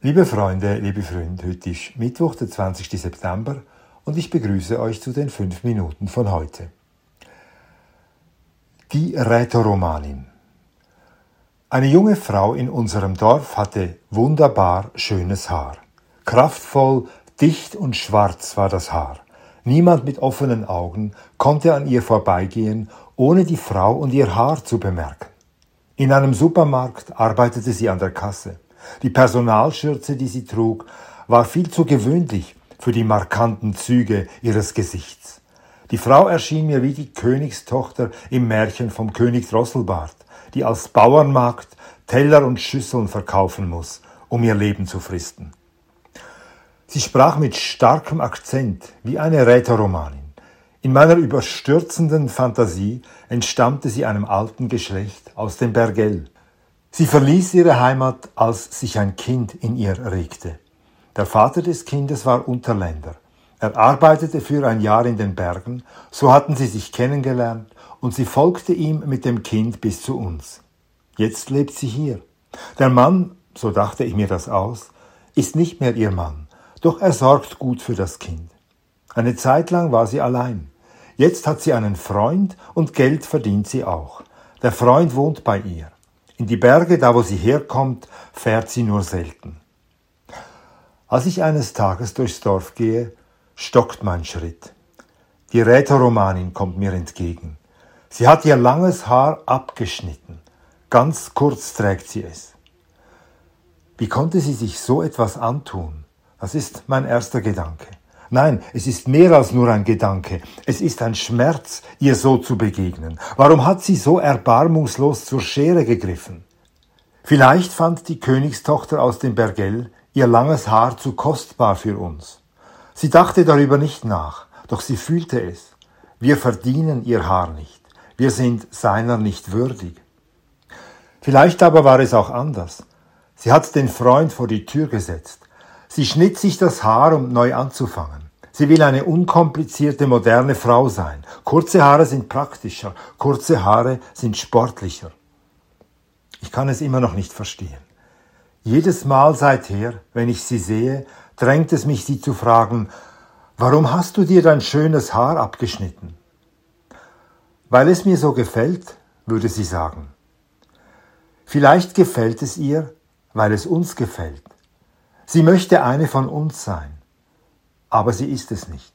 Liebe Freunde, liebe Freunde, heute ist Mittwoch, der 20. September und ich begrüße euch zu den fünf Minuten von heute. Die Rätoromanin. Eine junge Frau in unserem Dorf hatte wunderbar schönes Haar. Kraftvoll, dicht und schwarz war das Haar. Niemand mit offenen Augen konnte an ihr vorbeigehen, ohne die Frau und ihr Haar zu bemerken. In einem Supermarkt arbeitete sie an der Kasse. Die Personalschürze, die sie trug, war viel zu gewöhnlich für die markanten Züge ihres Gesichts. Die Frau erschien mir wie die Königstochter im Märchen vom König Drosselbart, die als Bauernmagd Teller und Schüsseln verkaufen muss, um ihr Leben zu fristen. Sie sprach mit starkem Akzent wie eine Rätoromanin. In meiner überstürzenden Fantasie entstammte sie einem alten Geschlecht aus dem Bergell, Sie verließ ihre Heimat, als sich ein Kind in ihr regte. Der Vater des Kindes war Unterländer. Er arbeitete für ein Jahr in den Bergen, so hatten sie sich kennengelernt, und sie folgte ihm mit dem Kind bis zu uns. Jetzt lebt sie hier. Der Mann, so dachte ich mir das aus, ist nicht mehr ihr Mann, doch er sorgt gut für das Kind. Eine Zeit lang war sie allein. Jetzt hat sie einen Freund und Geld verdient sie auch. Der Freund wohnt bei ihr. In die Berge, da wo sie herkommt, fährt sie nur selten. Als ich eines Tages durchs Dorf gehe, stockt mein Schritt. Die Rätoromanin kommt mir entgegen. Sie hat ihr langes Haar abgeschnitten. Ganz kurz trägt sie es. Wie konnte sie sich so etwas antun? Das ist mein erster Gedanke. Nein, es ist mehr als nur ein Gedanke. Es ist ein Schmerz, ihr so zu begegnen. Warum hat sie so erbarmungslos zur Schere gegriffen? Vielleicht fand die Königstochter aus dem Bergell ihr langes Haar zu kostbar für uns. Sie dachte darüber nicht nach, doch sie fühlte es. Wir verdienen ihr Haar nicht. Wir sind seiner nicht würdig. Vielleicht aber war es auch anders. Sie hat den Freund vor die Tür gesetzt. Sie schnitt sich das Haar, um neu anzufangen. Sie will eine unkomplizierte, moderne Frau sein. Kurze Haare sind praktischer, kurze Haare sind sportlicher. Ich kann es immer noch nicht verstehen. Jedes Mal seither, wenn ich sie sehe, drängt es mich, sie zu fragen, warum hast du dir dein schönes Haar abgeschnitten? Weil es mir so gefällt, würde sie sagen. Vielleicht gefällt es ihr, weil es uns gefällt. Sie möchte eine von uns sein, aber sie ist es nicht.